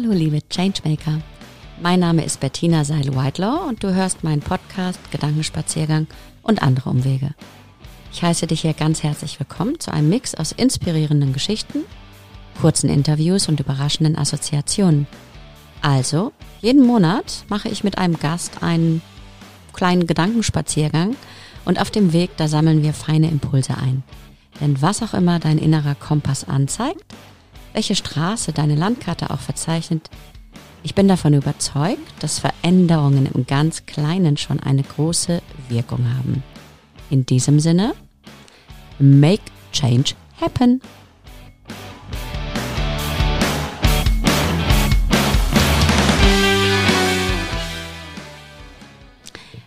Hallo liebe Changemaker. Mein Name ist Bettina Seil-Whitelaw und du hörst meinen Podcast Gedankenspaziergang und andere Umwege. Ich heiße dich hier ganz herzlich willkommen zu einem Mix aus inspirierenden Geschichten, kurzen Interviews und überraschenden Assoziationen. Also, jeden Monat mache ich mit einem Gast einen kleinen Gedankenspaziergang und auf dem Weg, da sammeln wir feine Impulse ein. Denn was auch immer dein innerer Kompass anzeigt, welche Straße deine Landkarte auch verzeichnet, ich bin davon überzeugt, dass Veränderungen im ganz Kleinen schon eine große Wirkung haben. In diesem Sinne, make change happen.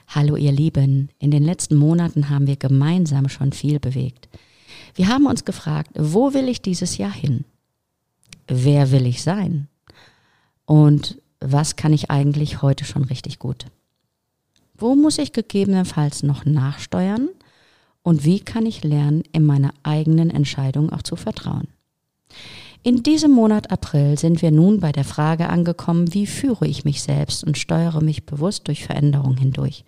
Hallo ihr Lieben, in den letzten Monaten haben wir gemeinsam schon viel bewegt. Wir haben uns gefragt, wo will ich dieses Jahr hin? Wer will ich sein? Und was kann ich eigentlich heute schon richtig gut? Wo muss ich gegebenenfalls noch nachsteuern? Und wie kann ich lernen, in meiner eigenen Entscheidung auch zu vertrauen? In diesem Monat April sind wir nun bei der Frage angekommen, wie führe ich mich selbst und steuere mich bewusst durch Veränderung hindurch?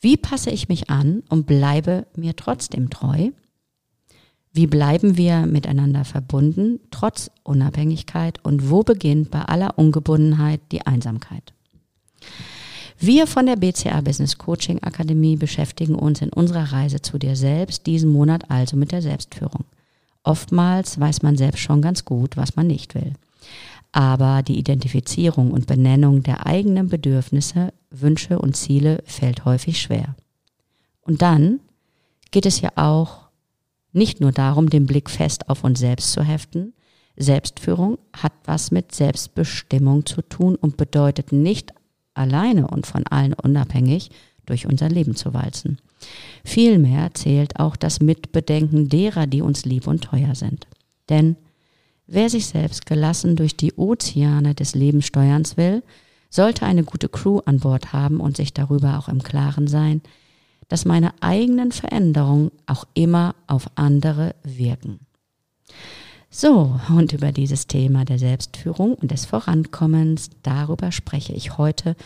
Wie passe ich mich an und bleibe mir trotzdem treu? Wie bleiben wir miteinander verbunden, trotz Unabhängigkeit? Und wo beginnt bei aller Ungebundenheit die Einsamkeit? Wir von der BCA Business Coaching Akademie beschäftigen uns in unserer Reise zu dir selbst diesen Monat also mit der Selbstführung. Oftmals weiß man selbst schon ganz gut, was man nicht will. Aber die Identifizierung und Benennung der eigenen Bedürfnisse, Wünsche und Ziele fällt häufig schwer. Und dann geht es ja auch nicht nur darum, den Blick fest auf uns selbst zu heften. Selbstführung hat was mit Selbstbestimmung zu tun und bedeutet nicht alleine und von allen unabhängig durch unser Leben zu walzen. Vielmehr zählt auch das Mitbedenken derer, die uns lieb und teuer sind. Denn Wer sich selbst gelassen durch die Ozeane des Lebens steuern will, sollte eine gute Crew an Bord haben und sich darüber auch im Klaren sein, dass meine eigenen Veränderungen auch immer auf andere wirken. So, und über dieses Thema der Selbstführung und des Vorankommens, darüber spreche ich heute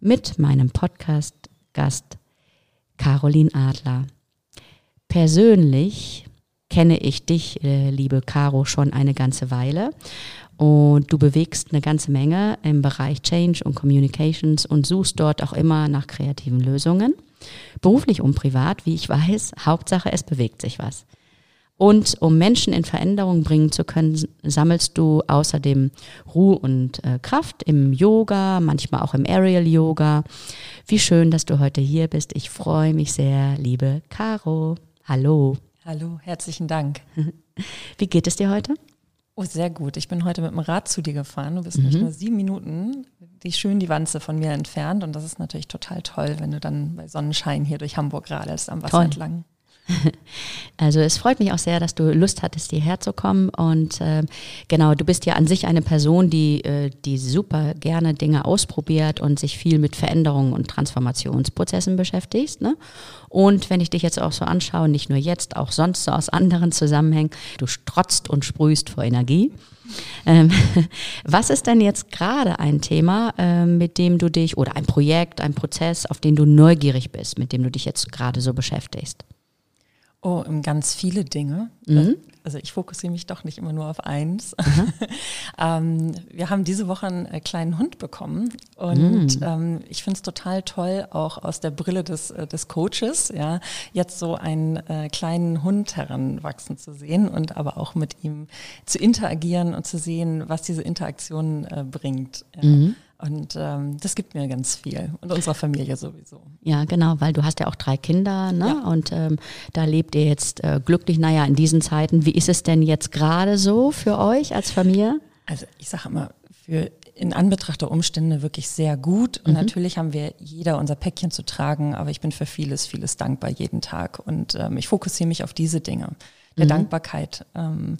mit meinem Podcast-Gast Caroline Adler. Persönlich kenne ich dich, äh, liebe Caro, schon eine ganze Weile. Und du bewegst eine ganze Menge im Bereich Change und Communications und suchst dort auch immer nach kreativen Lösungen. Beruflich und privat, wie ich weiß, Hauptsache, es bewegt sich was. Und um Menschen in Veränderung bringen zu können, sammelst du außerdem Ruhe und äh, Kraft im Yoga, manchmal auch im Aerial Yoga. Wie schön, dass du heute hier bist. Ich freue mich sehr, liebe Caro. Hallo. Hallo, herzlichen Dank. Wie geht es dir heute? Oh, sehr gut. Ich bin heute mit dem Rad zu dir gefahren. Du bist mhm. nicht nur sieben Minuten die schön die Wanze von mir entfernt. Und das ist natürlich total toll, wenn du dann bei Sonnenschein hier durch Hamburg radelst am Wasser toll. entlang. Also es freut mich auch sehr, dass du Lust hattest, hierher zu kommen. Und äh, genau, du bist ja an sich eine Person, die, äh, die super gerne Dinge ausprobiert und sich viel mit Veränderungen und Transformationsprozessen beschäftigst. Ne? Und wenn ich dich jetzt auch so anschaue, nicht nur jetzt, auch sonst so aus anderen Zusammenhängen, du strotzt und sprühst vor Energie. Ähm, was ist denn jetzt gerade ein Thema, äh, mit dem du dich, oder ein Projekt, ein Prozess, auf den du neugierig bist, mit dem du dich jetzt gerade so beschäftigst? Oh, ganz viele Dinge. Mhm. Also ich fokussiere mich doch nicht immer nur auf eins. Mhm. ähm, wir haben diese Woche einen äh, kleinen Hund bekommen und mhm. ähm, ich finde es total toll, auch aus der Brille des, äh, des Coaches, ja, jetzt so einen äh, kleinen Hund heranwachsen zu sehen und aber auch mit ihm zu interagieren und zu sehen, was diese Interaktion äh, bringt. Ja. Und ähm, das gibt mir ganz viel und unserer Familie sowieso. Ja, genau, weil du hast ja auch drei Kinder, ne? Ja. Und ähm, da lebt ihr jetzt äh, glücklich. Naja, in diesen Zeiten, wie ist es denn jetzt gerade so für euch als Familie? Also ich sage immer, für in Anbetracht der Umstände wirklich sehr gut. Und mhm. natürlich haben wir jeder unser Päckchen zu tragen, aber ich bin für vieles, vieles dankbar jeden Tag. Und ähm, ich fokussiere mich auf diese Dinge. Der mhm. Dankbarkeit. Ähm,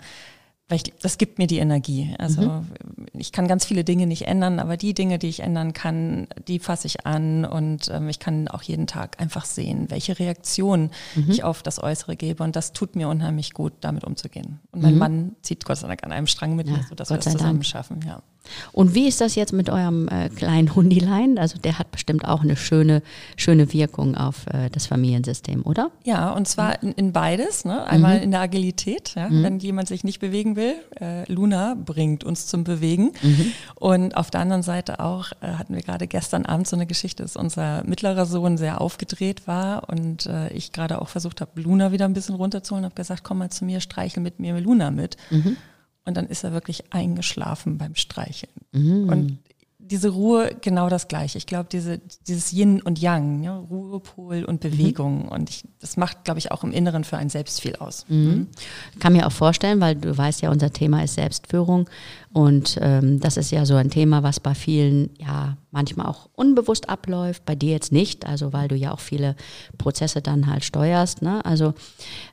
weil ich, das gibt mir die Energie. Also mhm. ich kann ganz viele Dinge nicht ändern, aber die Dinge, die ich ändern kann, die fasse ich an und ähm, ich kann auch jeden Tag einfach sehen, welche Reaktion mhm. ich auf das Äußere gebe und das tut mir unheimlich gut, damit umzugehen. Und mein mhm. Mann zieht Gott sei Dank an einem Strang mit ja, mir, sodass Gott wir das zusammen Dank. schaffen. Ja. Und wie ist das jetzt mit eurem äh, kleinen Hundilein? Also der hat bestimmt auch eine schöne, schöne Wirkung auf äh, das Familiensystem, oder? Ja, und zwar in, in beides. Ne? Einmal mhm. in der Agilität, ja? mhm. wenn jemand sich nicht bewegen will. Äh, Luna bringt uns zum Bewegen. Mhm. Und auf der anderen Seite auch äh, hatten wir gerade gestern Abend so eine Geschichte, dass unser mittlerer Sohn sehr aufgedreht war und äh, ich gerade auch versucht habe, Luna wieder ein bisschen runterzuholen, habe gesagt, komm mal zu mir, streichel mit mir Luna mit. Mhm. Und dann ist er wirklich eingeschlafen beim Streicheln. Mhm. Und diese Ruhe, genau das Gleiche. Ich glaube, diese, dieses Yin und Yang, ja, Ruhepol und Bewegung. Mhm. Und ich, das macht, glaube ich, auch im Inneren für einen selbst viel aus. Mhm. mhm. Kann mir auch vorstellen, weil du weißt ja, unser Thema ist Selbstführung. Und ähm, das ist ja so ein Thema, was bei vielen ja manchmal auch unbewusst abläuft, bei dir jetzt nicht, also weil du ja auch viele Prozesse dann halt steuerst. Ne? Also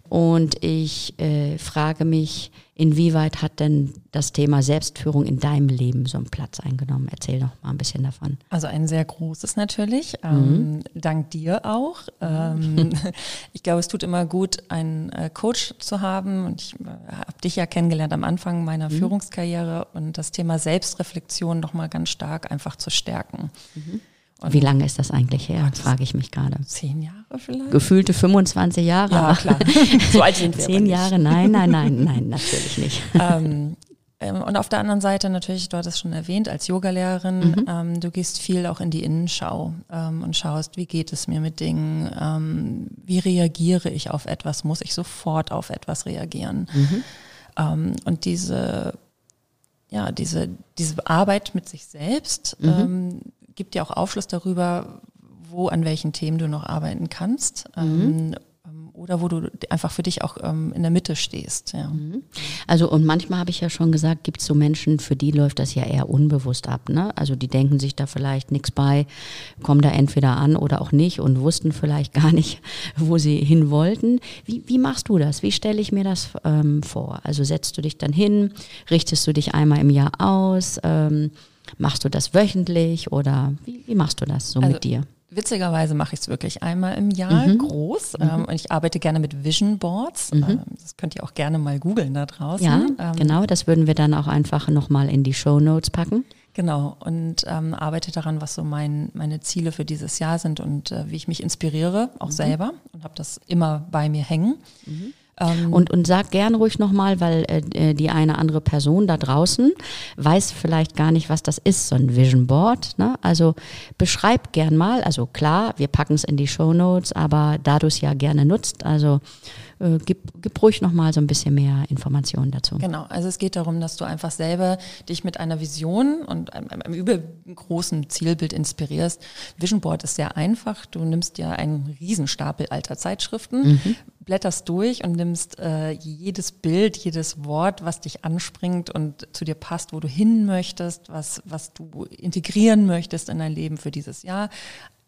und ich äh, frage mich, inwieweit hat denn das Thema Selbstführung in deinem Leben so einen Platz eingenommen? Erzähl doch mal ein bisschen davon. Also ein sehr großes natürlich, ähm, mhm. dank dir auch. Ähm, ich glaube, es tut immer gut, einen äh, Coach zu haben. Und ich äh, habe dich ja kennengelernt am Anfang meiner mhm. Führungskarriere und das Thema Selbstreflexion nochmal ganz stark einfach zu stärken. Mhm. Wie lange ist das eigentlich her, frage ich mich gerade. Zehn Jahre vielleicht? Gefühlte 25 Jahre. Ja, klar. so alt sind wir Zehn Jahre, nein, nein, nein, nein, natürlich nicht. Ähm, ähm, und auf der anderen Seite natürlich, du hattest schon erwähnt, als Yogalehrerin, mhm. ähm, du gehst viel auch in die Innenschau ähm, und schaust, wie geht es mir mit Dingen, ähm, wie reagiere ich auf etwas, muss ich sofort auf etwas reagieren. Mhm. Und diese, ja, diese, diese Arbeit mit sich selbst, mhm. ähm, gibt dir auch Aufschluss darüber, wo an welchen Themen du noch arbeiten kannst. Mhm. Ähm, oder wo du einfach für dich auch ähm, in der Mitte stehst. Ja. Mhm. Also und manchmal habe ich ja schon gesagt, gibt es so Menschen, für die läuft das ja eher unbewusst ab. Ne? Also die denken sich da vielleicht nichts bei, kommen da entweder an oder auch nicht und wussten vielleicht gar nicht, wo sie hin wollten. Wie, wie machst du das? Wie stelle ich mir das ähm, vor? Also setzt du dich dann hin, richtest du dich einmal im Jahr aus? Ähm, Machst du das wöchentlich oder wie, wie machst du das so also, mit dir? Witzigerweise mache ich es wirklich einmal im Jahr mhm. groß. Mhm. Ähm, und ich arbeite gerne mit Vision Boards. Mhm. Ähm, das könnt ihr auch gerne mal googeln da draußen. Ja, ähm, genau. Das würden wir dann auch einfach nochmal in die Show Notes packen. Genau. Und ähm, arbeite daran, was so mein, meine Ziele für dieses Jahr sind und äh, wie ich mich inspiriere, auch mhm. selber. Und habe das immer bei mir hängen. Ähm und, und sag gern ruhig nochmal, weil äh, die eine andere Person da draußen weiß vielleicht gar nicht, was das ist, so ein Vision Board. Ne? Also beschreib gern mal, also klar, wir packen es in die Show Notes, aber da du es ja gerne nutzt, also äh, gib, gib ruhig nochmal so ein bisschen mehr Informationen dazu. Genau, also es geht darum, dass du einfach selber dich mit einer Vision und einem, einem übergroßen Zielbild inspirierst. Vision Board ist sehr einfach. Du nimmst ja einen Riesenstapel alter Zeitschriften, mhm. Blätterst durch und nimmst äh, jedes Bild, jedes Wort, was dich anspringt und zu dir passt, wo du hin möchtest, was, was du integrieren möchtest in dein Leben für dieses Jahr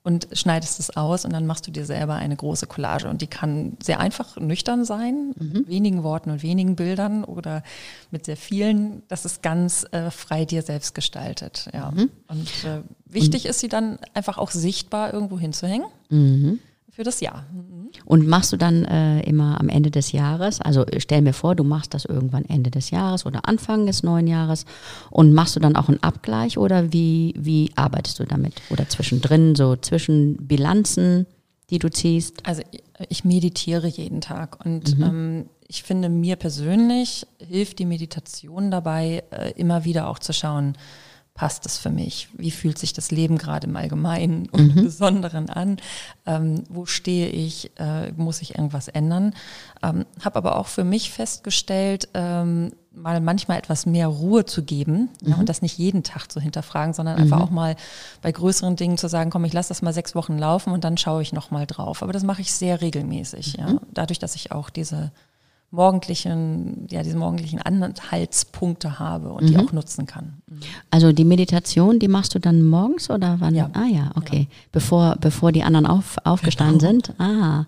und schneidest es aus und dann machst du dir selber eine große Collage. Und die kann sehr einfach nüchtern sein, mhm. wenigen Worten und wenigen Bildern oder mit sehr vielen. Das ist ganz äh, frei dir selbst gestaltet. Ja. Mhm. Und äh, wichtig und ist sie dann einfach auch sichtbar irgendwo hinzuhängen. Mhm für das Jahr. Mhm. Und machst du dann äh, immer am Ende des Jahres, also stell mir vor, du machst das irgendwann Ende des Jahres oder Anfang des neuen Jahres und machst du dann auch einen Abgleich oder wie, wie arbeitest du damit? Oder zwischendrin, so zwischen Bilanzen, die du ziehst? Also ich meditiere jeden Tag und mhm. ähm, ich finde, mir persönlich hilft die Meditation dabei, äh, immer wieder auch zu schauen, passt es für mich? Wie fühlt sich das Leben gerade im Allgemeinen und mhm. im Besonderen an? Ähm, wo stehe ich? Äh, muss ich irgendwas ändern? Ähm, Habe aber auch für mich festgestellt, ähm, mal manchmal etwas mehr Ruhe zu geben mhm. ja, und das nicht jeden Tag zu hinterfragen, sondern mhm. einfach auch mal bei größeren Dingen zu sagen, komm, ich lasse das mal sechs Wochen laufen und dann schaue ich noch mal drauf. Aber das mache ich sehr regelmäßig, ja, mhm. dadurch, dass ich auch diese morgendlichen, ja, diese morgendlichen Anhaltspunkte habe und mhm. die auch nutzen kann. Mhm. Also die Meditation, die machst du dann morgens oder wann? Ja. Ah ja, okay. Ja. Bevor, bevor die anderen auf, aufgestanden genau. sind. Ah.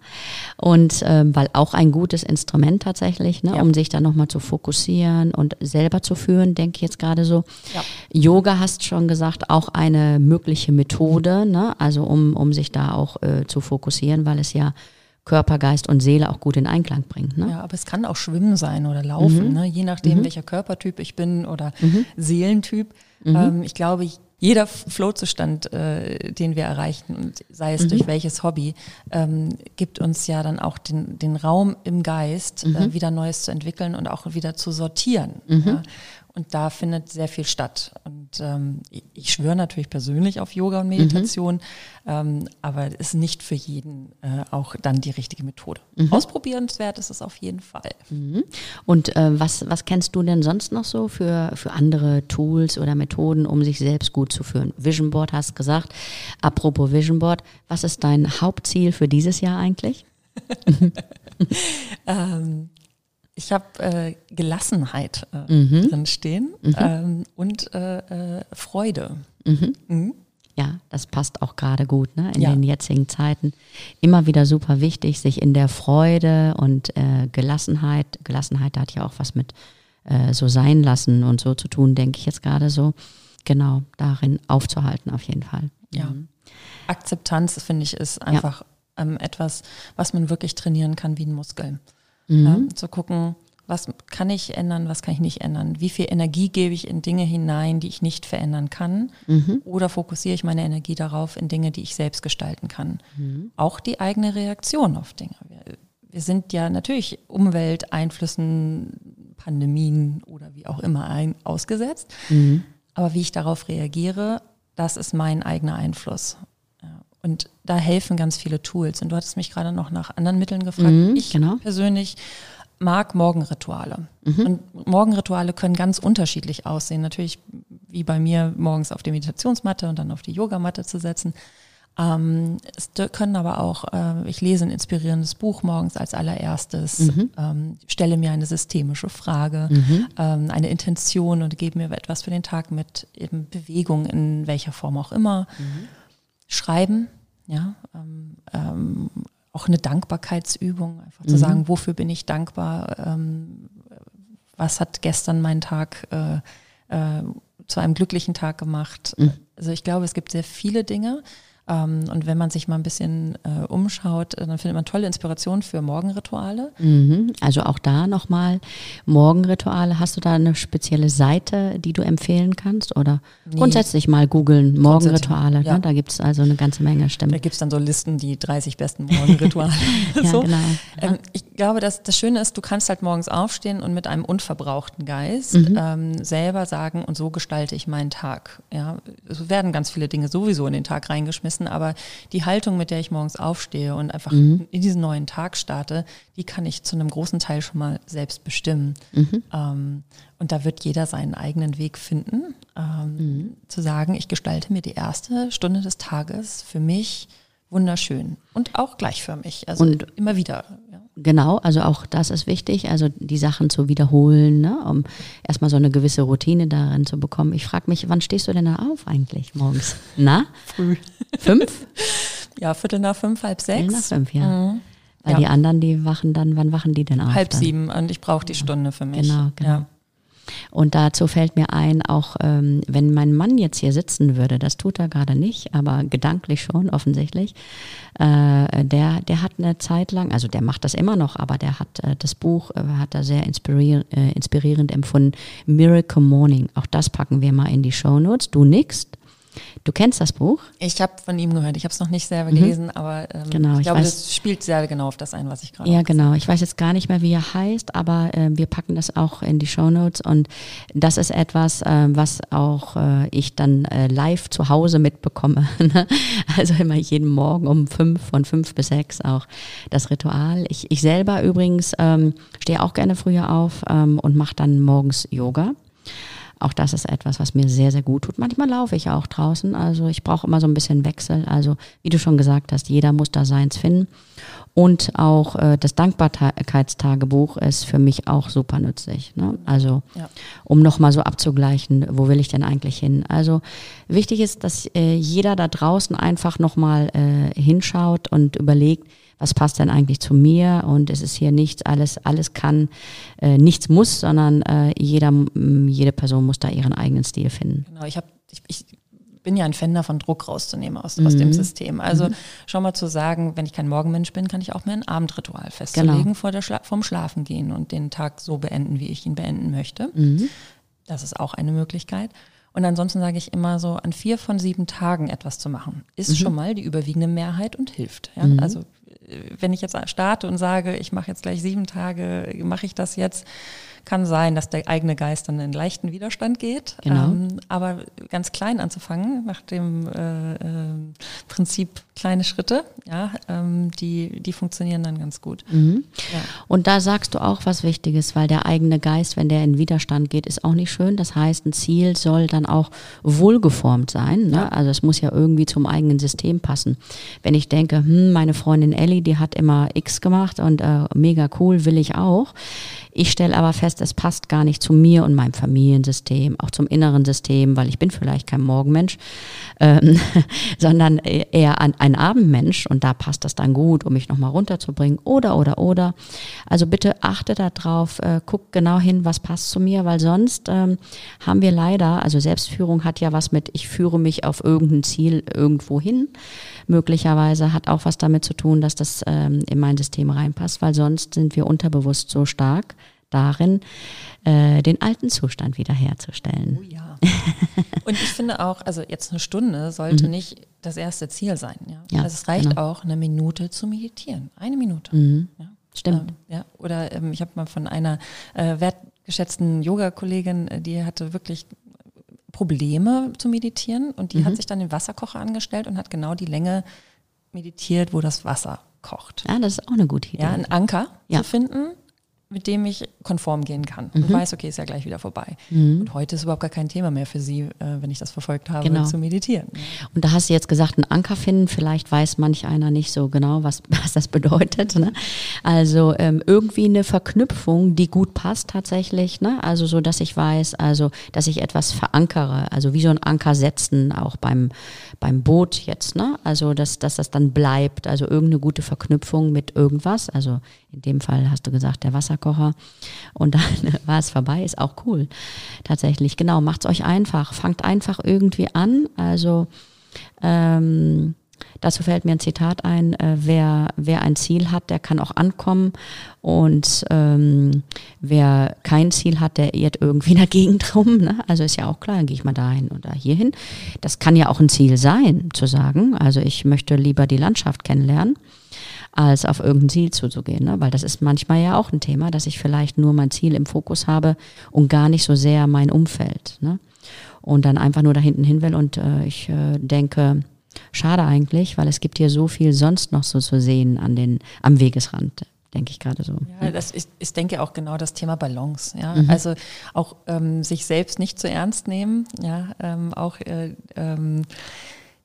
Und ähm, weil auch ein gutes Instrument tatsächlich, ne, ja. um sich dann nochmal zu fokussieren und selber zu führen, denke ich jetzt gerade so. Ja. Yoga hast schon gesagt, auch eine mögliche Methode, ne? Also um, um sich da auch äh, zu fokussieren, weil es ja Körper, Geist und Seele auch gut in Einklang bringt. Ne? Ja, aber es kann auch Schwimmen sein oder Laufen, mhm. ne? je nachdem, mhm. welcher Körpertyp ich bin oder mhm. Seelentyp. Mhm. Ähm, ich glaube, jeder Flow-Zustand, äh, den wir erreichen, und sei es mhm. durch welches Hobby, ähm, gibt uns ja dann auch den, den Raum im Geist, äh, mhm. wieder Neues zu entwickeln und auch wieder zu sortieren. Mhm. Ja? Und da findet sehr viel statt. Und ähm, ich schwöre natürlich persönlich auf Yoga und Meditation, mhm. ähm, aber es ist nicht für jeden äh, auch dann die richtige Methode. Mhm. Ausprobierenswert ist es auf jeden Fall. Mhm. Und äh, was, was kennst du denn sonst noch so für, für andere Tools oder Methoden, um sich selbst gut zu führen? Vision Board hast gesagt. Apropos Vision Board, was ist dein Hauptziel für dieses Jahr eigentlich? ähm, ich habe äh, Gelassenheit äh, mhm. drin stehen mhm. ähm, und äh, äh Freude. Mhm. mhm. Ja, das passt auch gerade gut ne? in ja. den jetzigen Zeiten. Immer wieder super wichtig, sich in der Freude und äh, Gelassenheit, Gelassenheit hat ja auch was mit äh, so sein lassen und so zu tun, denke ich jetzt gerade so, genau darin aufzuhalten auf jeden Fall. Ja. Mhm. Akzeptanz, finde ich, ist einfach ja. ähm, etwas, was man wirklich trainieren kann wie ein Muskel. Mhm. Ja, zu gucken, was kann ich ändern, was kann ich nicht ändern? Wie viel Energie gebe ich in Dinge hinein, die ich nicht verändern kann? Mhm. Oder fokussiere ich meine Energie darauf in Dinge, die ich selbst gestalten kann? Mhm. Auch die eigene Reaktion auf Dinge. Wir, wir sind ja natürlich Umwelteinflüssen, Pandemien oder wie auch immer ein, ausgesetzt. Mhm. Aber wie ich darauf reagiere, das ist mein eigener Einfluss. Und da helfen ganz viele Tools. Und du hattest mich gerade noch nach anderen Mitteln gefragt. Mhm, ich genau. persönlich mag Morgenrituale. Mhm. Und Morgenrituale können ganz unterschiedlich aussehen. Natürlich wie bei mir morgens auf die Meditationsmatte und dann auf die Yogamatte zu setzen. Ähm, es können aber auch, äh, ich lese ein inspirierendes Buch morgens als allererstes, mhm. ähm, stelle mir eine systemische Frage, mhm. ähm, eine Intention und gebe mir etwas für den Tag mit, eben Bewegung in welcher Form auch immer. Mhm schreiben, ja, ähm, ähm, auch eine Dankbarkeitsübung, einfach zu mhm. sagen, wofür bin ich dankbar, ähm, was hat gestern meinen Tag äh, äh, zu einem glücklichen Tag gemacht. Mhm. Also ich glaube, es gibt sehr viele Dinge, und wenn man sich mal ein bisschen äh, umschaut, äh, dann findet man tolle Inspirationen für Morgenrituale. Mhm. Also auch da nochmal Morgenrituale. Hast du da eine spezielle Seite, die du empfehlen kannst? Oder nee. grundsätzlich mal googeln, Morgenrituale. Ne? Ja. Ne? Da gibt es also eine ganze Menge Stimmen. Da gibt es dann so Listen, die 30 besten Morgenrituale. ja, so. genau. Ähm, ich glaube, dass das Schöne ist, du kannst halt morgens aufstehen und mit einem unverbrauchten Geist mhm. ähm, selber sagen, und so gestalte ich meinen Tag. Ja, es werden ganz viele Dinge sowieso in den Tag reingeschmissen vergessen, aber die Haltung, mit der ich morgens aufstehe und einfach mhm. in diesen neuen Tag starte, die kann ich zu einem großen Teil schon mal selbst bestimmen. Mhm. Ähm, und da wird jeder seinen eigenen Weg finden, ähm, mhm. zu sagen, ich gestalte mir die erste Stunde des Tages für mich wunderschön und auch gleichförmig, also und immer wieder. Ja. Genau, also auch das ist wichtig, also die Sachen zu wiederholen, ne, um erstmal so eine gewisse Routine darin zu bekommen. Ich frage mich, wann stehst du denn da auf eigentlich morgens? Na? Früh. Fünf? Ja, Viertel nach fünf, halb sechs. Viertel nach fünf, ja. Mhm. Weil ja. die anderen, die wachen dann, wann wachen die denn auf? Halb dann? sieben und ich brauche die Stunde für mich. Genau, genau. Ja. Und dazu fällt mir ein, auch ähm, wenn mein Mann jetzt hier sitzen würde, das tut er gerade nicht, aber gedanklich schon offensichtlich, äh, der, der hat eine Zeit lang, also der macht das immer noch, aber der hat äh, das Buch, äh, hat er sehr inspirier äh, inspirierend empfunden, Miracle Morning. Auch das packen wir mal in die Show Notes. Du nickst. Du kennst das Buch? Ich habe von ihm gehört. Ich habe es noch nicht selber mhm. gelesen, aber ähm, genau, ich, ich glaube, weiß, das spielt sehr genau auf das ein, was ich gerade. Ja, genau. Ich weiß jetzt gar nicht mehr, wie er heißt, aber äh, wir packen das auch in die Show Notes und das ist etwas, äh, was auch äh, ich dann äh, live zu Hause mitbekomme. Ne? also immer jeden Morgen um fünf, von fünf bis sechs auch das Ritual. Ich, ich selber übrigens ähm, stehe auch gerne früher auf ähm, und mache dann morgens Yoga. Auch das ist etwas, was mir sehr, sehr gut tut. Manchmal laufe ich auch draußen. Also ich brauche immer so ein bisschen Wechsel. Also wie du schon gesagt hast, jeder muss da seins finden. Und auch äh, das Dankbarkeitstagebuch ist für mich auch super nützlich. Ne? Also ja. um nochmal so abzugleichen, wo will ich denn eigentlich hin? Also wichtig ist, dass äh, jeder da draußen einfach nochmal äh, hinschaut und überlegt, was passt denn eigentlich zu mir und es ist hier nichts, alles, alles kann, äh, nichts muss, sondern äh, jeder, jede Person muss da ihren eigenen Stil finden. Genau, ich habe, ich, ich bin ja ein Fan davon, Druck rauszunehmen aus, mhm. aus dem mhm. System. Also mhm. schon mal zu sagen, wenn ich kein Morgenmensch bin, kann ich auch mir ein Abendritual festlegen genau. vor der Schla vom Schlafen gehen und den Tag so beenden, wie ich ihn beenden möchte. Mhm. Das ist auch eine Möglichkeit. Und ansonsten sage ich immer so, an vier von sieben Tagen etwas zu machen, ist mhm. schon mal die überwiegende Mehrheit und hilft. Ja? Mhm. Also wenn ich jetzt starte und sage, ich mache jetzt gleich sieben Tage, mache ich das jetzt, kann sein, dass der eigene Geist dann in leichten Widerstand geht. Genau. Ähm, aber ganz klein anzufangen, nach dem äh, äh, Prinzip kleine Schritte, ja, ähm, die, die funktionieren dann ganz gut. Mhm. Ja. Und da sagst du auch was Wichtiges, weil der eigene Geist, wenn der in Widerstand geht, ist auch nicht schön. Das heißt, ein Ziel soll dann auch wohlgeformt sein. Ne? Ja. Also es muss ja irgendwie zum eigenen System passen. Wenn ich denke, hm, meine Freundin Ellie, die hat immer X gemacht und äh, mega cool, will ich auch ich stelle aber fest, es passt gar nicht zu mir und meinem Familiensystem, auch zum inneren System, weil ich bin vielleicht kein Morgenmensch, ähm, sondern eher ein, ein Abendmensch und da passt das dann gut, um mich nochmal runterzubringen oder, oder, oder. Also bitte achte darauf, äh, guck genau hin, was passt zu mir, weil sonst ähm, haben wir leider, also Selbstführung hat ja was mit, ich führe mich auf irgendein Ziel irgendwo hin möglicherweise hat auch was damit zu tun, dass das ähm, in mein System reinpasst, weil sonst sind wir unterbewusst so stark darin, äh, den alten Zustand wiederherzustellen. Oh ja. Und ich finde auch, also jetzt eine Stunde sollte mhm. nicht das erste Ziel sein. Ja? ja also es reicht genau. auch, eine Minute zu meditieren. Eine Minute. Mhm. Ja? Stimmt. Ähm, ja. Oder ähm, ich habe mal von einer äh, wertgeschätzten Yoga-Kollegin, äh, die hatte wirklich Probleme zu meditieren und die mhm. hat sich dann den Wasserkocher angestellt und hat genau die Länge meditiert, wo das Wasser kocht. Ja, das ist auch eine gute Idee. Ja, einen Anker ja. zu finden, mit dem ich konform gehen kann mhm. und weiß, okay, ist ja gleich wieder vorbei. Mhm. Und heute ist überhaupt gar kein Thema mehr für Sie, äh, wenn ich das verfolgt habe, genau. zu meditieren. Und da hast du jetzt gesagt, einen Anker finden, vielleicht weiß manch einer nicht so genau, was, was das bedeutet. Ne? Also ähm, irgendwie eine Verknüpfung, die gut passt tatsächlich. Ne? Also so, dass ich weiß, also dass ich etwas verankere, also wie so ein Anker setzen, auch beim, beim Boot jetzt. Ne? Also dass, dass das dann bleibt, also irgendeine gute Verknüpfung mit irgendwas. Also in dem Fall hast du gesagt, der Wasserkocher. Und dann war es vorbei, ist auch cool. Tatsächlich, genau, macht's euch einfach. Fangt einfach irgendwie an. Also ähm, dazu fällt mir ein Zitat ein, äh, wer, wer ein Ziel hat, der kann auch ankommen. Und ähm, wer kein Ziel hat, der irrt irgendwie in der Gegend rum. Ne? Also ist ja auch klar, dann gehe ich mal dahin oder hierhin. Das kann ja auch ein Ziel sein, zu sagen. Also ich möchte lieber die Landschaft kennenlernen als auf irgendein Ziel zuzugehen. Ne? Weil das ist manchmal ja auch ein Thema, dass ich vielleicht nur mein Ziel im Fokus habe und gar nicht so sehr mein Umfeld. Ne? Und dann einfach nur da hinten hin will und äh, ich äh, denke, schade eigentlich, weil es gibt hier so viel sonst noch so zu sehen an den, am Wegesrand denke ich gerade so. Ja, das ist, ich denke auch genau das Thema Balance. Ja, mhm. also auch ähm, sich selbst nicht zu ernst nehmen. Ja, ähm, auch äh, ähm,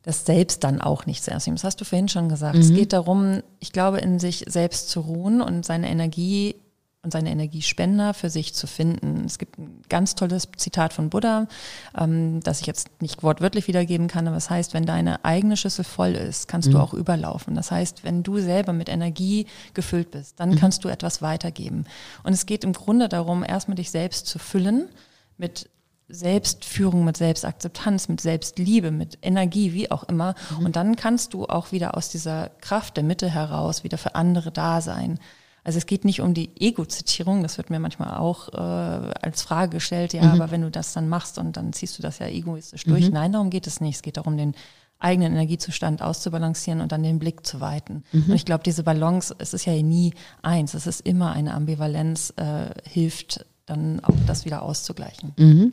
das Selbst dann auch nicht zu ernst nehmen. Das hast du vorhin schon gesagt. Mhm. Es geht darum, ich glaube, in sich selbst zu ruhen und seine Energie und seine Energiespender für sich zu finden. Es gibt ein ganz tolles Zitat von Buddha, ähm, das ich jetzt nicht wortwörtlich wiedergeben kann, aber es das heißt, wenn deine eigene Schüssel voll ist, kannst mhm. du auch überlaufen. Das heißt, wenn du selber mit Energie gefüllt bist, dann mhm. kannst du etwas weitergeben. Und es geht im Grunde darum, erstmal dich selbst zu füllen mit Selbstführung, mit Selbstakzeptanz, mit Selbstliebe, mit Energie, wie auch immer. Mhm. Und dann kannst du auch wieder aus dieser Kraft der Mitte heraus wieder für andere da sein. Also es geht nicht um die Ego-Zitierung, das wird mir manchmal auch äh, als Frage gestellt, ja, mhm. aber wenn du das dann machst und dann ziehst du das ja egoistisch durch. Mhm. Nein, darum geht es nicht. Es geht darum, den eigenen Energiezustand auszubalancieren und dann den Blick zu weiten. Mhm. Und ich glaube, diese Balance, es ist ja nie eins, es ist immer eine Ambivalenz, äh, hilft dann auch das wieder auszugleichen. Mhm.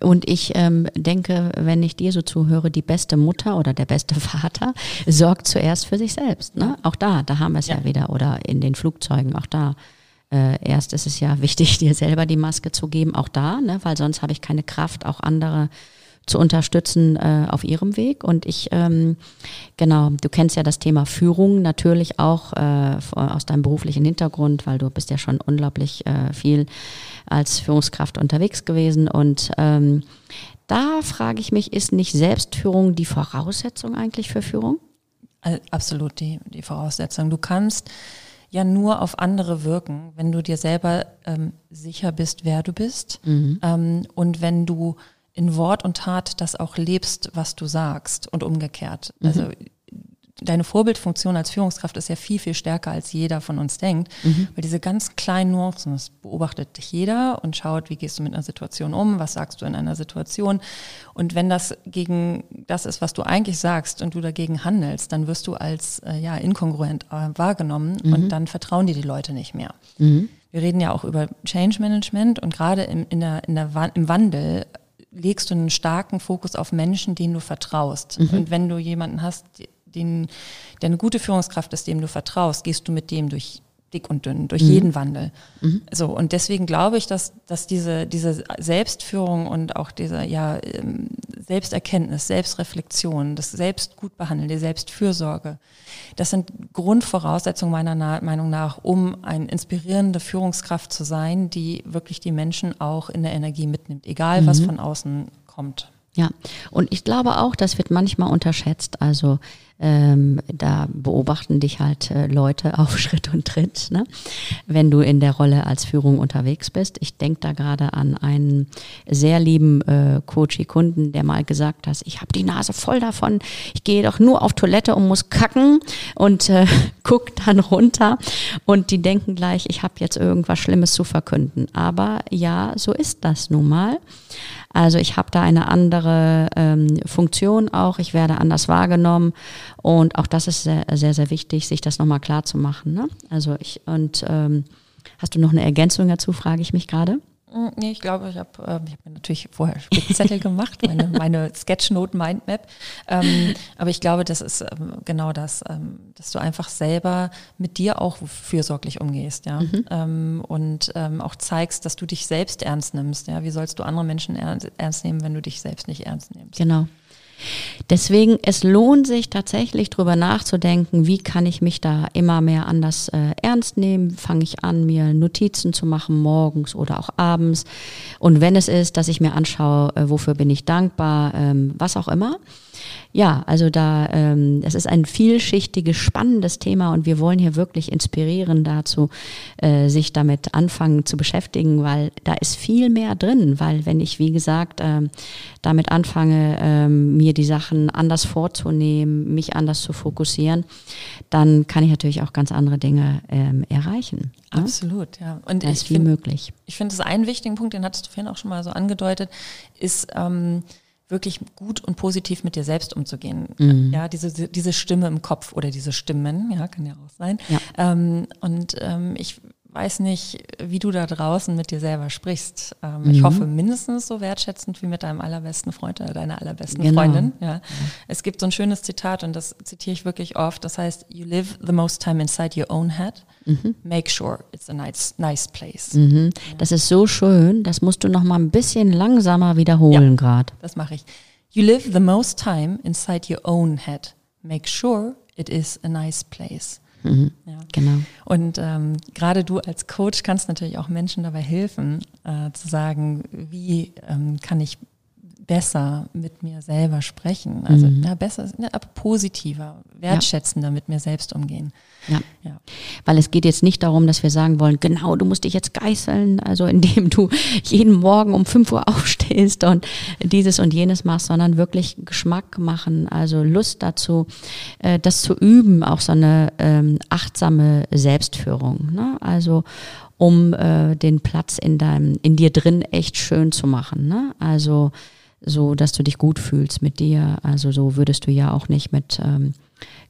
Und ich ähm, denke, wenn ich dir so zuhöre, die beste Mutter oder der beste Vater sorgt zuerst für sich selbst. Ne? Auch da, da haben wir es ja. ja. wieder. Oder in den Flugzeugen, auch da. Äh, erst ist es ja wichtig, dir selber die Maske zu geben, auch da, ne? weil sonst habe ich keine Kraft, auch andere zu unterstützen äh, auf ihrem Weg. Und ich, ähm, genau, du kennst ja das Thema Führung natürlich auch äh, aus deinem beruflichen Hintergrund, weil du bist ja schon unglaublich äh, viel als Führungskraft unterwegs gewesen. Und ähm, da frage ich mich, ist nicht Selbstführung die Voraussetzung eigentlich für Führung? Absolut die, die Voraussetzung. Du kannst ja nur auf andere wirken, wenn du dir selber ähm, sicher bist, wer du bist. Mhm. Ähm, und wenn du in Wort und Tat das auch lebst, was du sagst und umgekehrt. Mhm. Also deine Vorbildfunktion als Führungskraft ist ja viel, viel stärker, als jeder von uns denkt. Mhm. Weil diese ganz kleinen Nuancen, das beobachtet dich jeder und schaut, wie gehst du mit einer Situation um, was sagst du in einer Situation. Und wenn das gegen das ist, was du eigentlich sagst und du dagegen handelst, dann wirst du als äh, ja, inkongruent äh, wahrgenommen mhm. und dann vertrauen dir die Leute nicht mehr. Mhm. Wir reden ja auch über Change Management und gerade im, in der, in der, im Wandel legst du einen starken Fokus auf Menschen, denen du vertraust. Mhm. Und wenn du jemanden hast, den, der eine gute Führungskraft ist, dem du vertraust, gehst du mit dem durch dick und dünn, durch mhm. jeden Wandel. Mhm. So, und deswegen glaube ich, dass, dass diese, diese Selbstführung und auch diese ja, ähm, Selbsterkenntnis, Selbstreflexion, das Selbstgutbehandeln, die Selbstfürsorge, das sind Grundvoraussetzungen meiner Na Meinung nach, um eine inspirierende Führungskraft zu sein, die wirklich die Menschen auch in der Energie mitnimmt, egal mhm. was von außen kommt. Ja, und ich glaube auch, das wird manchmal unterschätzt. Also ähm, da beobachten dich halt äh, Leute auf Schritt und Tritt, ne? wenn du in der Rolle als Führung unterwegs bist. Ich denke da gerade an einen sehr lieben äh, Coachy-Kunden, der mal gesagt hat, ich habe die Nase voll davon, ich gehe doch nur auf Toilette und muss kacken und äh, guck dann runter und die denken gleich, ich habe jetzt irgendwas Schlimmes zu verkünden. Aber ja, so ist das nun mal. Also ich habe da eine andere ähm, Funktion auch, ich werde anders wahrgenommen und auch das ist sehr, sehr, sehr wichtig, sich das nochmal klar zu machen. Ne? Also ich, und ähm, hast du noch eine Ergänzung dazu, frage ich mich gerade? Mm, nee, ich glaube, ich habe ähm, ich hab mir natürlich vorher Spickzettel gemacht, meine, meine Sketchnote Mindmap. Ähm, aber ich glaube, das ist ähm, genau das, ähm, dass du einfach selber mit dir auch fürsorglich umgehst, ja. Mhm. Ähm, und ähm, auch zeigst, dass du dich selbst ernst nimmst. Ja, wie sollst du andere Menschen ernst nehmen, wenn du dich selbst nicht ernst nimmst? Genau. Deswegen, es lohnt sich tatsächlich drüber nachzudenken, wie kann ich mich da immer mehr anders äh, ernst nehmen? Fange ich an, mir Notizen zu machen, morgens oder auch abends. Und wenn es ist, dass ich mir anschaue, äh, wofür bin ich dankbar, ähm, was auch immer ja, also da, ähm, es ist ein vielschichtiges, spannendes Thema und wir wollen hier wirklich inspirieren dazu, äh, sich damit anfangen zu beschäftigen, weil da ist viel mehr drin, weil wenn ich, wie gesagt, ähm, damit anfange, ähm, mir die Sachen anders vorzunehmen, mich anders zu fokussieren, dann kann ich natürlich auch ganz andere Dinge ähm, erreichen. Ne? Absolut, ja. Und da ist viel find, möglich. Ich finde, das einen wichtigen Punkt, den hattest du vorhin auch schon mal so angedeutet, ist, ähm, wirklich gut und positiv mit dir selbst umzugehen. Mhm. Ja, diese, diese Stimme im Kopf oder diese Stimmen, ja, kann ja auch sein. Ja. Ähm, und ähm, ich weiß nicht, wie du da draußen mit dir selber sprichst. Ähm, mhm. Ich hoffe mindestens so wertschätzend wie mit deinem allerbesten Freund oder deiner allerbesten genau. Freundin. Ja. ja. Es gibt so ein schönes Zitat und das zitiere ich wirklich oft. Das heißt, you live the most time inside your own head. Mhm. Make sure it's a nice, nice place. Mhm. Ja. Das ist so schön. Das musst du noch mal ein bisschen langsamer wiederholen ja, gerade. Das mache ich. You live the most time inside your own head. Make sure it is a nice place. Mhm, ja. Genau. Und ähm, gerade du als Coach kannst natürlich auch Menschen dabei helfen, äh, zu sagen, wie ähm, kann ich besser mit mir selber sprechen. Also mhm. ja, besser, ja, aber positiver, wertschätzender ja. mit mir selbst umgehen. Ja. ja. Weil es geht jetzt nicht darum, dass wir sagen wollen, genau, du musst dich jetzt geißeln, also indem du jeden Morgen um 5 Uhr aufstehst und dieses und jenes machst, sondern wirklich Geschmack machen, also Lust dazu, äh, das zu üben, auch so eine ähm, achtsame Selbstführung. Ne? Also um äh, den Platz in deinem, in dir drin echt schön zu machen. Ne? Also so, dass du dich gut fühlst mit dir. Also so würdest du ja auch nicht mit ähm,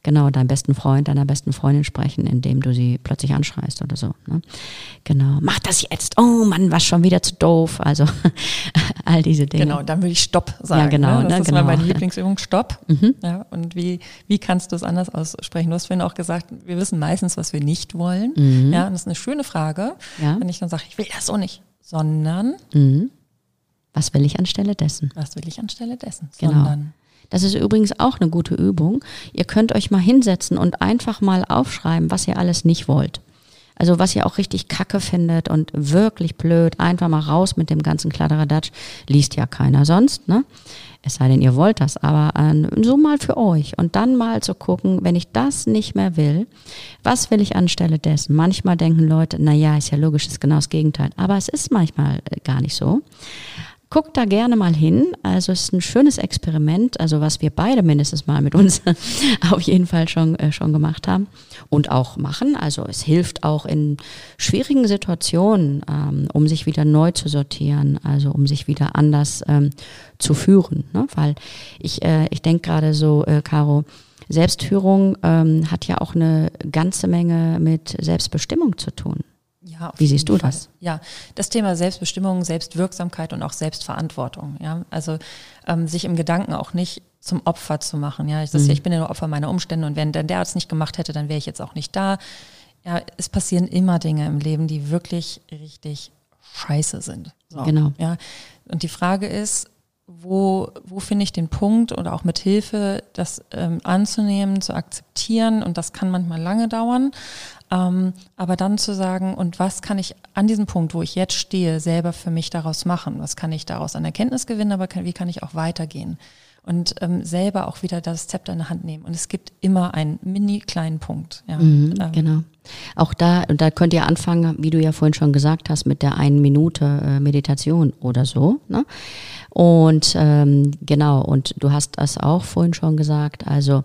genau deinem besten Freund, deiner besten Freundin sprechen, indem du sie plötzlich anschreist oder so. Ne? Genau, mach das jetzt. Oh Mann, was schon wieder zu doof. Also all diese Dinge. Genau, dann würde ich Stopp sagen. Ja, genau. Ne? Das ne, ist genau. meine Lieblingsübung, Stopp. Mhm. Ja, und wie, wie kannst du es anders aussprechen? Du hast vorhin auch gesagt, wir wissen meistens, was wir nicht wollen. Mhm. Ja, und das ist eine schöne Frage, ja. wenn ich dann sage, ich will das so nicht, sondern mhm was will ich anstelle dessen? Was will ich anstelle dessen? Genau. Sondern das ist übrigens auch eine gute Übung. Ihr könnt euch mal hinsetzen und einfach mal aufschreiben, was ihr alles nicht wollt. Also was ihr auch richtig kacke findet und wirklich blöd, einfach mal raus mit dem ganzen Kladderadatsch, liest ja keiner sonst, ne? Es sei denn, ihr wollt das, aber äh, so mal für euch und dann mal zu gucken, wenn ich das nicht mehr will, was will ich anstelle dessen? Manchmal denken Leute, na ja, ist ja logisch, ist genau das Gegenteil, aber es ist manchmal äh, gar nicht so guck da gerne mal hin. Also es ist ein schönes Experiment, also was wir beide mindestens mal mit uns auf jeden Fall schon, äh, schon gemacht haben und auch machen. Also es hilft auch in schwierigen Situationen, ähm, um sich wieder neu zu sortieren, also um sich wieder anders ähm, zu führen. Ne? Weil ich, äh, ich denke gerade so, äh, Caro, Selbstführung ähm, hat ja auch eine ganze Menge mit Selbstbestimmung zu tun. Ja, Wie siehst du Fall. das? Ja, das Thema Selbstbestimmung, Selbstwirksamkeit und auch Selbstverantwortung. Ja, also ähm, sich im Gedanken auch nicht zum Opfer zu machen. Ja, ich, mhm. ja, ich bin ja nur Opfer meiner Umstände und wenn dann der es nicht gemacht hätte, dann wäre ich jetzt auch nicht da. Ja, es passieren immer Dinge im Leben, die wirklich richtig scheiße sind. So, genau. Ja, und die Frage ist, wo, wo finde ich den Punkt oder auch mit Hilfe, das ähm, anzunehmen, zu akzeptieren und das kann manchmal lange dauern, ähm, aber dann zu sagen, und was kann ich an diesem Punkt, wo ich jetzt stehe, selber für mich daraus machen? Was kann ich daraus an Erkenntnis gewinnen, aber kann, wie kann ich auch weitergehen? Und ähm, selber auch wieder das Zepter in der Hand nehmen. Und es gibt immer einen mini kleinen Punkt. Ja. Mhm, ähm, genau. Auch da, da könnt ihr anfangen, wie du ja vorhin schon gesagt hast, mit der einen Minute äh, Meditation oder so. Ne? Und ähm, genau, und du hast das auch vorhin schon gesagt. Also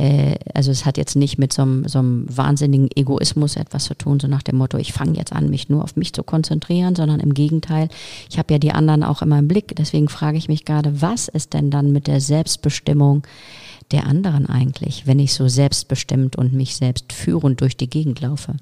äh, also es hat jetzt nicht mit so einem, so einem wahnsinnigen Egoismus etwas zu tun, so nach dem Motto, ich fange jetzt an, mich nur auf mich zu konzentrieren, sondern im Gegenteil, ich habe ja die anderen auch immer im Blick. Deswegen frage ich mich gerade, was ist denn dann mit der Selbstbestimmung der anderen eigentlich, wenn ich so selbstbestimmt und mich selbst führend durch die Gegend laufe?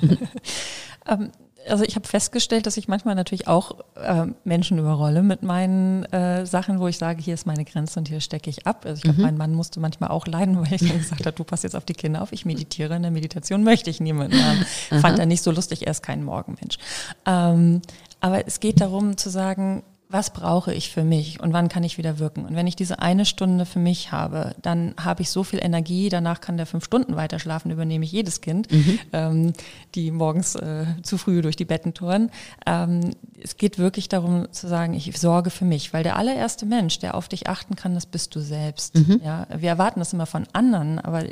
ähm, also ich habe festgestellt, dass ich manchmal natürlich auch äh, Menschen überrolle mit meinen äh, Sachen, wo ich sage, hier ist meine Grenze und hier stecke ich ab. Also ich glaube, mhm. mein Mann musste manchmal auch leiden, weil ich dann gesagt habe, du passt jetzt auf die Kinder auf, ich meditiere. In der Meditation möchte ich niemanden haben. Fand er nicht so lustig, er ist kein Morgenmensch. Ähm, aber es geht darum zu sagen, was brauche ich für mich und wann kann ich wieder wirken. Und wenn ich diese eine Stunde für mich habe, dann habe ich so viel Energie, danach kann der fünf Stunden weiter schlafen, übernehme ich jedes Kind, mhm. ähm, die morgens äh, zu früh durch die Betten touren. Ähm, es geht wirklich darum zu sagen, ich sorge für mich, weil der allererste Mensch, der auf dich achten kann, das bist du selbst. Mhm. Ja, wir erwarten das immer von anderen, aber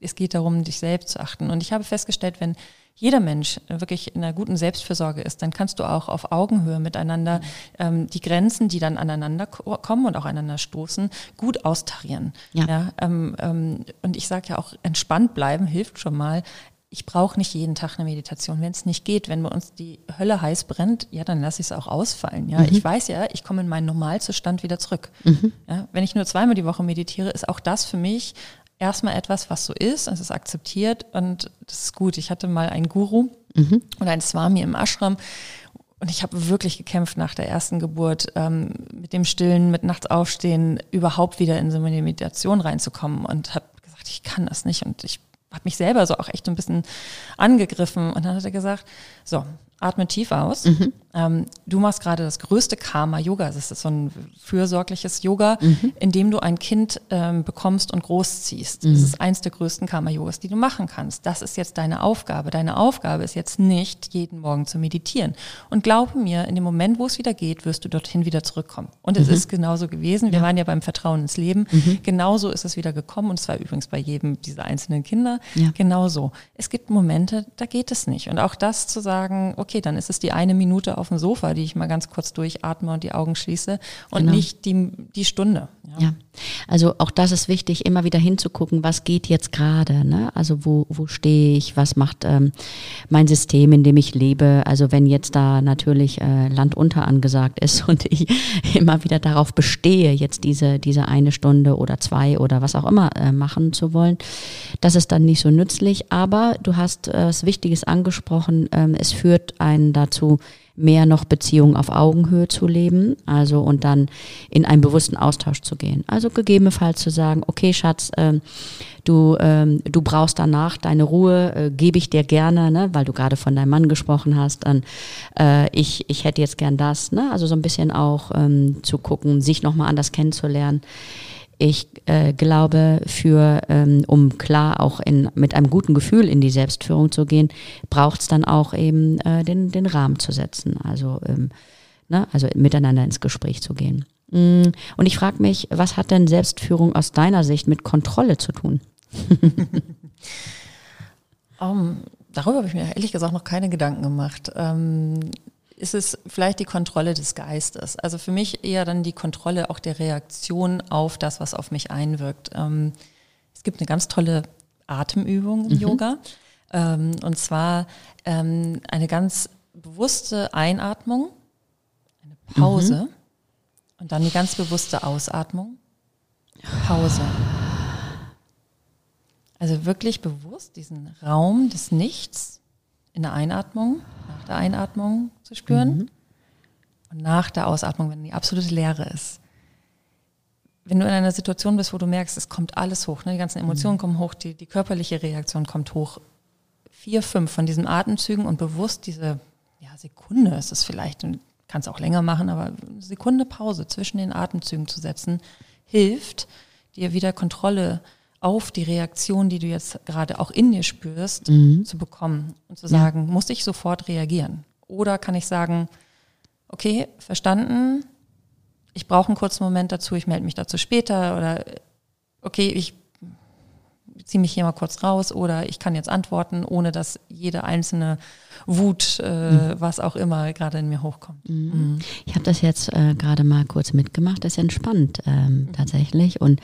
es geht darum, dich selbst zu achten. Und ich habe festgestellt, wenn jeder Mensch wirklich in einer guten Selbstfürsorge ist, dann kannst du auch auf Augenhöhe miteinander ähm, die Grenzen, die dann aneinander kommen und auch aneinander stoßen, gut austarieren. Ja. ja ähm, ähm, und ich sage ja auch, entspannt bleiben hilft schon mal ich brauche nicht jeden Tag eine Meditation. Wenn es nicht geht, wenn bei uns die Hölle heiß brennt, ja, dann lasse ich es auch ausfallen. Ja, mhm. ich weiß ja, ich komme in meinen Normalzustand wieder zurück. Mhm. Ja, wenn ich nur zweimal die Woche meditiere, ist auch das für mich erstmal etwas, was so ist, es ist akzeptiert und das ist gut. Ich hatte mal einen Guru mhm. und ein Swami im Ashram und ich habe wirklich gekämpft nach der ersten Geburt, ähm, mit dem Stillen, mit nachts aufstehen, überhaupt wieder in so eine Meditation reinzukommen und habe gesagt, ich kann das nicht und ich habe mich selber so auch echt ein bisschen angegriffen und dann hat er gesagt, so, atme tief aus. Mhm. Ähm, du machst gerade das größte Karma-Yoga. Das ist so ein fürsorgliches Yoga, mhm. in dem du ein Kind ähm, bekommst und großziehst. Mhm. Das ist eins der größten Karma-Yogas, die du machen kannst. Das ist jetzt deine Aufgabe. Deine Aufgabe ist jetzt nicht, jeden Morgen zu meditieren. Und glaube mir, in dem Moment, wo es wieder geht, wirst du dorthin wieder zurückkommen. Und es mhm. ist genauso gewesen. Wir ja. waren ja beim Vertrauen ins Leben. Mhm. Genauso ist es wieder gekommen. Und zwar übrigens bei jedem dieser einzelnen Kinder. Ja. Genauso. Es gibt Momente, da geht es nicht. Und auch das zu sagen, okay, dann ist es die eine Minute auf dem Sofa, die ich mal ganz kurz durchatme und die Augen schließe und genau. nicht die, die Stunde. Ja. ja. also auch das ist wichtig, immer wieder hinzugucken, was geht jetzt gerade, ne? Also wo, wo stehe ich, was macht ähm, mein System, in dem ich lebe. Also wenn jetzt da natürlich äh, Land unter angesagt ist und ich immer wieder darauf bestehe, jetzt diese, diese eine Stunde oder zwei oder was auch immer äh, machen zu wollen, das ist dann nicht so nützlich. Aber du hast äh, was Wichtiges angesprochen, ähm, es führt einen dazu, mehr noch Beziehungen auf Augenhöhe zu leben, also und dann in einen bewussten Austausch zu gehen. Also gegebenenfalls zu sagen, okay, Schatz, ähm, du, ähm, du brauchst danach deine Ruhe, äh, gebe ich dir gerne, ne, weil du gerade von deinem Mann gesprochen hast, dann äh, ich, ich hätte jetzt gern das, ne? Also so ein bisschen auch ähm, zu gucken, sich nochmal anders kennenzulernen. Ich äh, glaube, für ähm, um klar auch in, mit einem guten Gefühl in die Selbstführung zu gehen, braucht es dann auch eben äh, den, den Rahmen zu setzen. Also, ähm, ne, also miteinander ins Gespräch zu gehen. Mm, und ich frage mich, was hat denn Selbstführung aus deiner Sicht mit Kontrolle zu tun? um, darüber habe ich mir ehrlich gesagt noch keine Gedanken gemacht. Ähm, ist es vielleicht die Kontrolle des Geistes. Also für mich eher dann die Kontrolle auch der Reaktion auf das, was auf mich einwirkt. Ähm, es gibt eine ganz tolle Atemübung im mhm. Yoga. Ähm, und zwar ähm, eine ganz bewusste Einatmung, eine Pause mhm. und dann die ganz bewusste Ausatmung, Pause. Also wirklich bewusst diesen Raum des Nichts in der Einatmung, nach der Einatmung zu spüren mhm. und nach der Ausatmung, wenn die absolute Leere ist. Wenn du in einer Situation bist, wo du merkst, es kommt alles hoch, ne? die ganzen Emotionen mhm. kommen hoch, die, die körperliche Reaktion kommt hoch, vier, fünf von diesen Atemzügen und bewusst diese ja, Sekunde ist es vielleicht, und kannst auch länger machen, aber eine Sekunde Pause zwischen den Atemzügen zu setzen, hilft dir wieder Kontrolle auf die Reaktion, die du jetzt gerade auch in dir spürst, mhm. zu bekommen und zu sagen, ja. muss ich sofort reagieren? Oder kann ich sagen, okay, verstanden, ich brauche einen kurzen Moment dazu, ich melde mich dazu später oder okay, ich ziehe mich hier mal kurz raus oder ich kann jetzt antworten, ohne dass jede einzelne Wut, äh, mhm. was auch immer gerade in mir hochkommt. Mhm. mhm. Ich habe das jetzt äh, gerade mal kurz mitgemacht, das ist entspannt ähm, mhm. tatsächlich und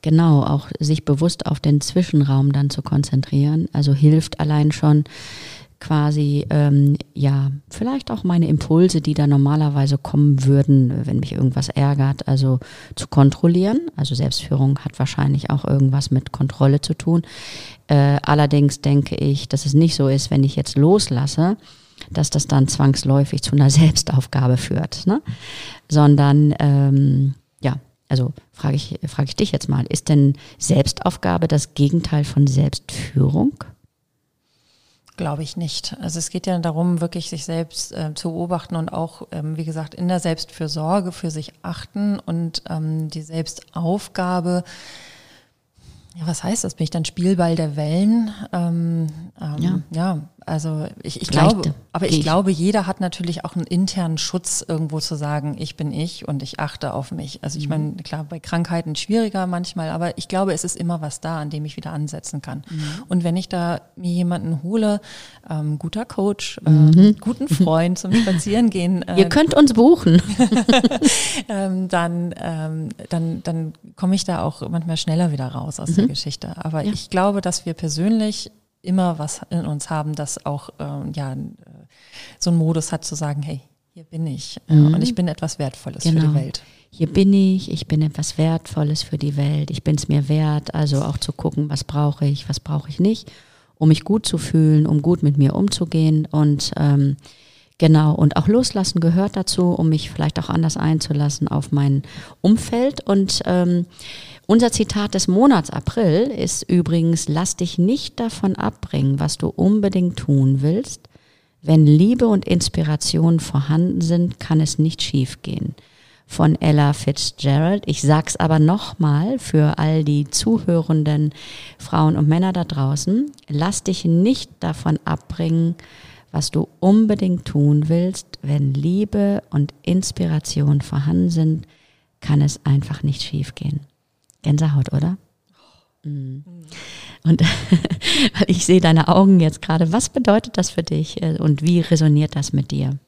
genau auch sich bewusst auf den Zwischenraum dann zu konzentrieren, also hilft allein schon quasi, ähm, ja, vielleicht auch meine Impulse, die da normalerweise kommen würden, wenn mich irgendwas ärgert, also zu kontrollieren. Also Selbstführung hat wahrscheinlich auch irgendwas mit Kontrolle zu tun. Äh, allerdings denke ich, dass es nicht so ist, wenn ich jetzt loslasse, dass das dann zwangsläufig zu einer Selbstaufgabe führt, ne? sondern ähm, ja, also frage ich, frage ich dich jetzt mal, ist denn Selbstaufgabe das Gegenteil von Selbstführung? Glaube ich nicht. Also es geht ja darum, wirklich sich selbst äh, zu beobachten und auch, ähm, wie gesagt, in der Selbstfürsorge für sich achten und ähm, die Selbstaufgabe ja, was heißt das? Bin ich dann Spielball der Wellen? Ähm, ähm, ja. ja, also ich, ich glaube, aber ich, ich, glaube, jeder hat natürlich auch einen internen Schutz, irgendwo zu sagen, ich bin ich und ich achte auf mich. Also ich mhm. meine, klar, bei Krankheiten schwieriger manchmal, aber ich glaube, es ist immer was da, an dem ich wieder ansetzen kann. Mhm. Und wenn ich da mir jemanden hole, ähm, guter Coach, äh, mhm. guten Freund zum Spazierengehen. Äh, Ihr könnt uns buchen. ähm, dann, ähm, dann, dann komme ich da auch manchmal schneller wieder raus aus der mhm. Geschichte. Aber ja. ich glaube, dass wir persönlich immer was in uns haben, das auch ähm, ja, so einen Modus hat zu sagen, hey, hier bin ich äh, mhm. und ich bin etwas Wertvolles genau. für die genau. Welt. Hier bin ich, ich bin etwas Wertvolles für die Welt, ich bin es mir wert, also auch zu gucken, was brauche ich, was brauche ich nicht, um mich gut zu fühlen, um gut mit mir umzugehen und ähm, Genau, und auch loslassen gehört dazu, um mich vielleicht auch anders einzulassen auf mein Umfeld. Und ähm, unser Zitat des Monats April ist übrigens, lass dich nicht davon abbringen, was du unbedingt tun willst. Wenn Liebe und Inspiration vorhanden sind, kann es nicht schiefgehen. Von Ella Fitzgerald. Ich sag's aber nochmal für all die zuhörenden Frauen und Männer da draußen. Lass dich nicht davon abbringen, was du unbedingt tun willst, wenn Liebe und Inspiration vorhanden sind, kann es einfach nicht schiefgehen. Gänsehaut, oder? Mhm. Und weil ich sehe deine Augen jetzt gerade, was bedeutet das für dich äh, und wie resoniert das mit dir?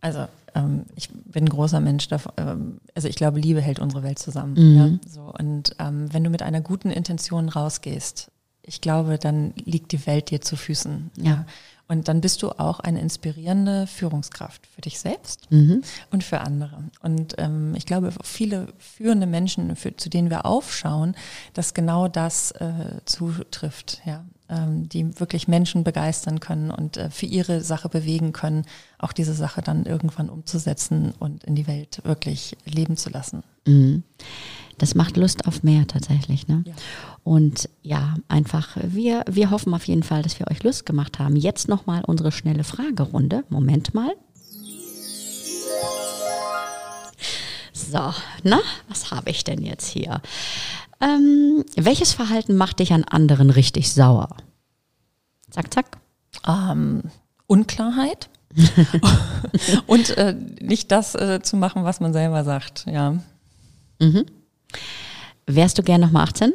Also ähm, ich bin ein großer Mensch, davon, ähm, also ich glaube, Liebe hält unsere Welt zusammen. Mhm. Ja? So, und ähm, wenn du mit einer guten Intention rausgehst, ich glaube, dann liegt die Welt dir zu Füßen. Ja. Und dann bist du auch eine inspirierende Führungskraft für dich selbst mhm. und für andere. Und ähm, ich glaube, viele führende Menschen, für, zu denen wir aufschauen, dass genau das äh, zutrifft, ja. Ähm, die wirklich Menschen begeistern können und äh, für ihre Sache bewegen können, auch diese Sache dann irgendwann umzusetzen und in die Welt wirklich leben zu lassen. Mhm das macht Lust auf mehr tatsächlich. Ne? Ja. Und ja, einfach, wir, wir hoffen auf jeden Fall, dass wir euch Lust gemacht haben. Jetzt nochmal unsere schnelle Fragerunde. Moment mal. So, na, was habe ich denn jetzt hier? Ähm, welches Verhalten macht dich an anderen richtig sauer? Zack, zack. Ähm, Unklarheit. und äh, nicht das äh, zu machen, was man selber sagt, ja. Mhm. Wärst du gern nochmal 18?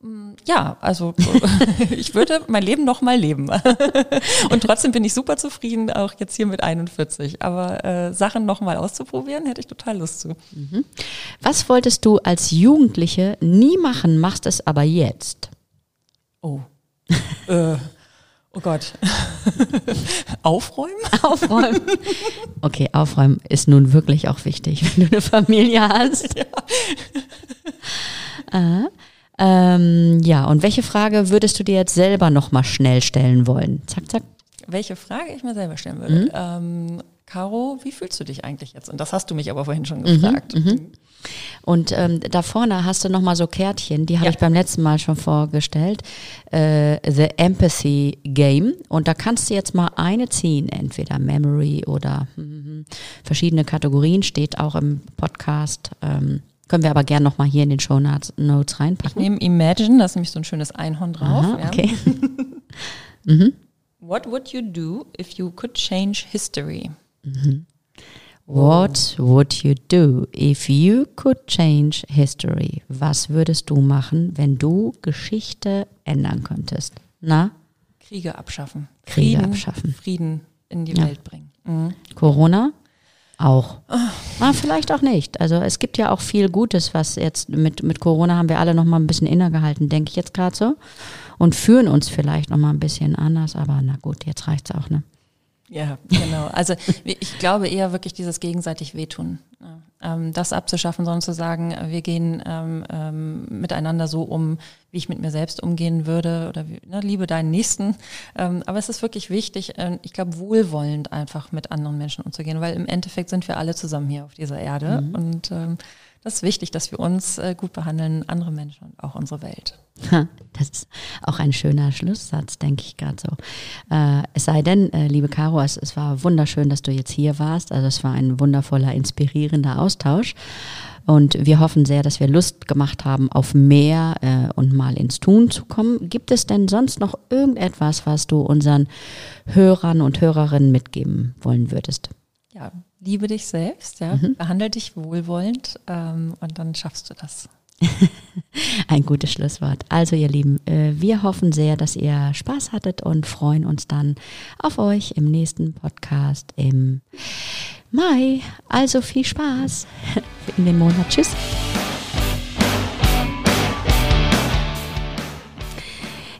Mm, ja, also ich würde mein Leben noch mal leben. Und trotzdem bin ich super zufrieden, auch jetzt hier mit 41. Aber äh, Sachen noch mal auszuprobieren, hätte ich total Lust zu. Mhm. Was wolltest du als Jugendliche nie machen, machst es aber jetzt? Oh. äh, oh Gott. aufräumen? Aufräumen. Okay, aufräumen ist nun wirklich auch wichtig, wenn du eine Familie hast. Ja. Äh, ähm, ja, und welche Frage würdest du dir jetzt selber nochmal schnell stellen wollen? Zack, zack. Welche Frage ich mir selber stellen würde? Mhm. Ähm, Caro, wie fühlst du dich eigentlich jetzt? Und das hast du mich aber vorhin schon gefragt. Mhm, mhm. Und ähm, da vorne hast du nochmal so Kärtchen, die habe ja. ich beim letzten Mal schon vorgestellt. Äh, The Empathy Game. Und da kannst du jetzt mal eine ziehen, entweder Memory oder hm, verschiedene Kategorien, steht auch im Podcast. Ähm, können wir aber gerne nochmal hier in den Show Notes reinpacken. Ich nehme Imagine, da ist nämlich so ein schönes Einhorn drauf. Aha, okay. mhm. What would you do if you could change history? Mhm. What would you do if you could change history? Was würdest du machen, wenn du Geschichte ändern könntest? Na? Kriege abschaffen. Kriege Frieden, abschaffen. Frieden in die ja. Welt bringen. Mhm. Corona? Auch. Ah, vielleicht auch nicht. Also es gibt ja auch viel Gutes, was jetzt mit, mit Corona haben wir alle noch mal ein bisschen innegehalten, denke ich jetzt gerade so. Und führen uns vielleicht noch mal ein bisschen anders, aber na gut, jetzt reicht's auch, ne? Ja, genau. Also ich glaube eher wirklich dieses gegenseitig Wehtun. Ähm, das abzuschaffen, sondern zu sagen, wir gehen ähm, ähm, miteinander so um, wie ich mit mir selbst umgehen würde oder wie, ne, liebe deinen Nächsten. Ähm, aber es ist wirklich wichtig, ich glaube, wohlwollend einfach mit anderen Menschen umzugehen, weil im Endeffekt sind wir alle zusammen hier auf dieser Erde mhm. und das ist wichtig, dass wir uns äh, gut behandeln, andere Menschen und auch unsere Welt. Das ist auch ein schöner Schlusssatz, denke ich gerade so. Äh, es sei denn, äh, liebe Caro, es, es war wunderschön, dass du jetzt hier warst. Also es war ein wundervoller, inspirierender Austausch. Und wir hoffen sehr, dass wir Lust gemacht haben auf mehr äh, und mal ins Tun zu kommen. Gibt es denn sonst noch irgendetwas, was du unseren Hörern und Hörerinnen mitgeben wollen würdest? Ja, liebe dich selbst, ja, mhm. behandle dich wohlwollend ähm, und dann schaffst du das. Ein gutes Schlusswort. Also ihr Lieben, äh, wir hoffen sehr, dass ihr Spaß hattet und freuen uns dann auf euch im nächsten Podcast im Mai. Also viel Spaß in dem Monat. Tschüss.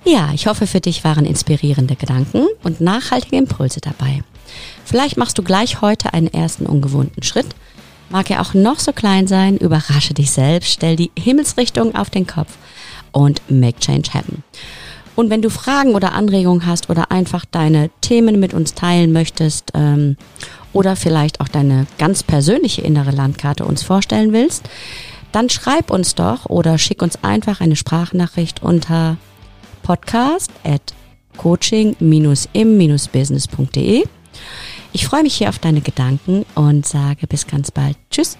Ja, ich hoffe, für dich waren inspirierende Gedanken und nachhaltige Impulse dabei. Vielleicht machst du gleich heute einen ersten ungewohnten Schritt. Mag er auch noch so klein sein, überrasche dich selbst, stell die Himmelsrichtung auf den Kopf und make change happen. Und wenn du Fragen oder Anregungen hast oder einfach deine Themen mit uns teilen möchtest ähm, oder vielleicht auch deine ganz persönliche innere Landkarte uns vorstellen willst, dann schreib uns doch oder schick uns einfach eine Sprachnachricht unter podcast at coaching-im-business.de ich freue mich hier auf deine Gedanken und sage bis ganz bald. Tschüss.